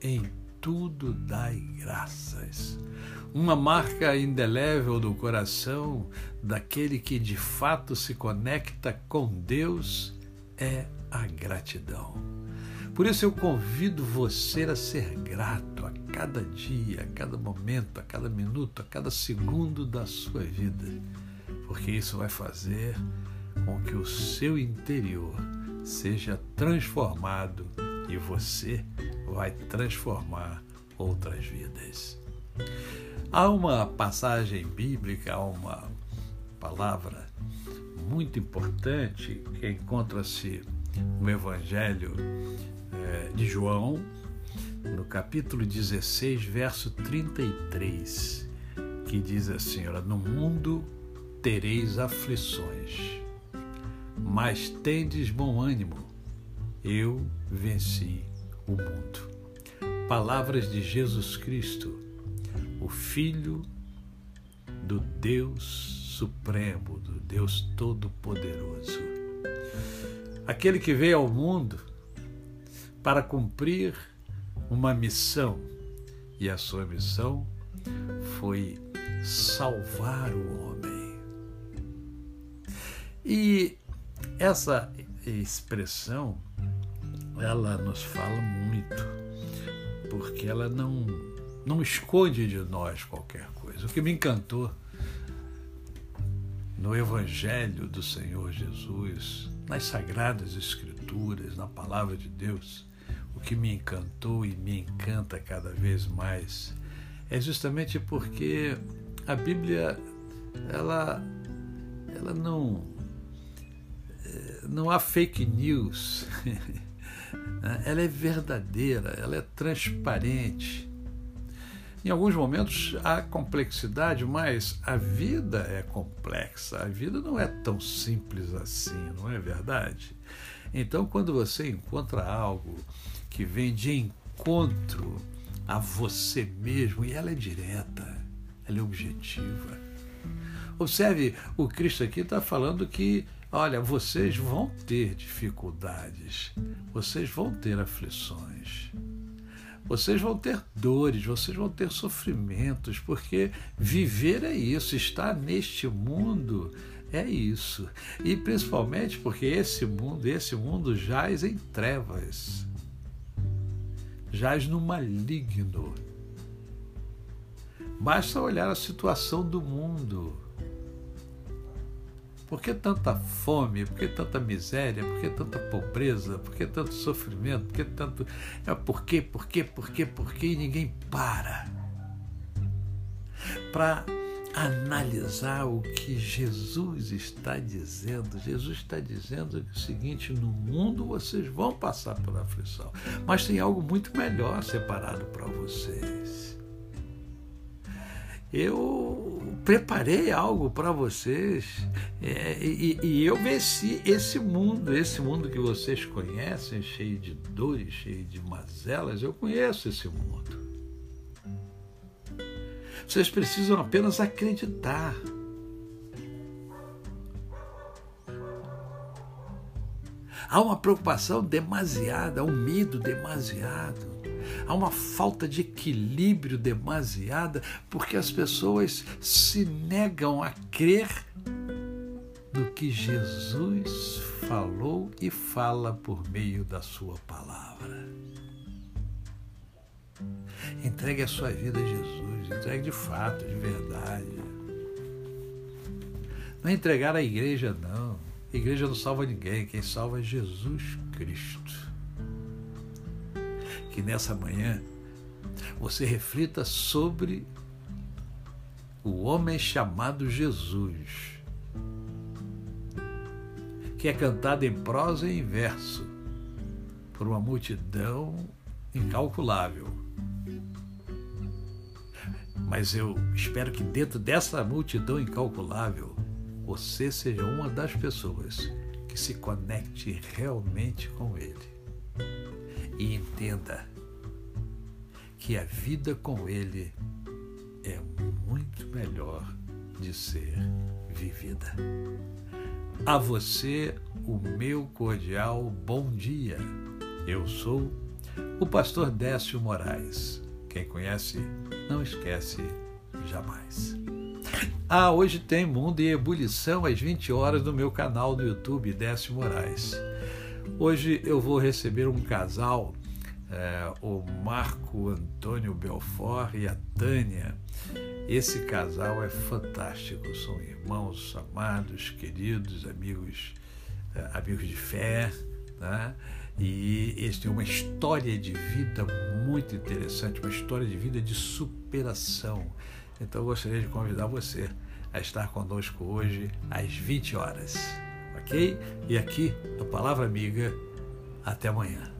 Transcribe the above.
em tudo dai graças. Uma marca indelével do coração daquele que de fato se conecta com Deus é a gratidão. Por isso eu convido você a ser grato a cada dia, a cada momento, a cada minuto, a cada segundo da sua vida, porque isso vai fazer com que o seu interior seja transformado e você vai transformar outras vidas. Há uma passagem bíblica, há uma palavra muito importante que encontra-se no Evangelho eh, de João, no capítulo 16, verso 33, que diz assim: Olha, no mundo tereis aflições mas tendes bom ânimo, eu venci o mundo. Palavras de Jesus Cristo, o Filho do Deus Supremo, do Deus Todo-Poderoso. Aquele que veio ao mundo para cumprir uma missão, e a sua missão foi salvar o homem. E essa expressão, ela nos fala muito, porque ela não, não esconde de nós qualquer coisa. O que me encantou no Evangelho do Senhor Jesus, nas Sagradas Escrituras, na Palavra de Deus, o que me encantou e me encanta cada vez mais é justamente porque a Bíblia ela ela não não há fake news. ela é verdadeira, ela é transparente. Em alguns momentos há complexidade, mas a vida é complexa. A vida não é tão simples assim, não é verdade? Então, quando você encontra algo que vem de encontro a você mesmo, e ela é direta, ela é objetiva. Observe, o Cristo aqui está falando que Olha, vocês vão ter dificuldades, vocês vão ter aflições, vocês vão ter dores, vocês vão ter sofrimentos, porque viver é isso, estar neste mundo é isso. E principalmente porque esse mundo, esse mundo jaz em trevas, jaz no maligno. Basta olhar a situação do mundo por que tanta fome? Por que tanta miséria? Por que tanta pobreza? Por que tanto sofrimento? Por que tanto. É, por quê? Por quê? Por quê? Por quê? E ninguém para para analisar o que Jesus está dizendo. Jesus está dizendo o seguinte: no mundo vocês vão passar por aflição, mas tem algo muito melhor separado para vocês eu preparei algo para vocês é, e, e, eu venci esse mundo, esse mundo que vocês conhecem, cheio de dores, cheio de mazelas, eu conheço esse mundo. Vocês precisam apenas acreditar. Há uma preocupação demasiada, um medo demasiado há uma falta de equilíbrio demasiada, porque as pessoas se negam a crer no que Jesus falou e fala por meio da sua palavra. Entregue a sua vida a Jesus, entregue de fato, de verdade. Não é entregar a igreja, não. A igreja não salva ninguém, quem salva é Jesus Cristo que nessa manhã você reflita sobre o homem chamado Jesus, que é cantado em prosa e em verso por uma multidão incalculável. Mas eu espero que dentro dessa multidão incalculável, você seja uma das pessoas que se conecte realmente com Ele e entenda que a vida com Ele é muito melhor de ser vivida. A você, o meu cordial bom dia. Eu sou o pastor Décio Moraes. Quem conhece, não esquece jamais. Ah, hoje tem Mundo em Ebulição às 20 horas no meu canal no YouTube, Décio Moraes. Hoje eu vou receber um casal, é, o Marco Antônio Belfort e a Tânia. Esse casal é fantástico, são irmãos amados, queridos, amigos, é, amigos de fé, né? E eles têm uma história de vida muito interessante, uma história de vida de superação. Então eu gostaria de convidar você a estar conosco hoje às 20 horas, ok? E aqui, no Palavra Amiga, até amanhã.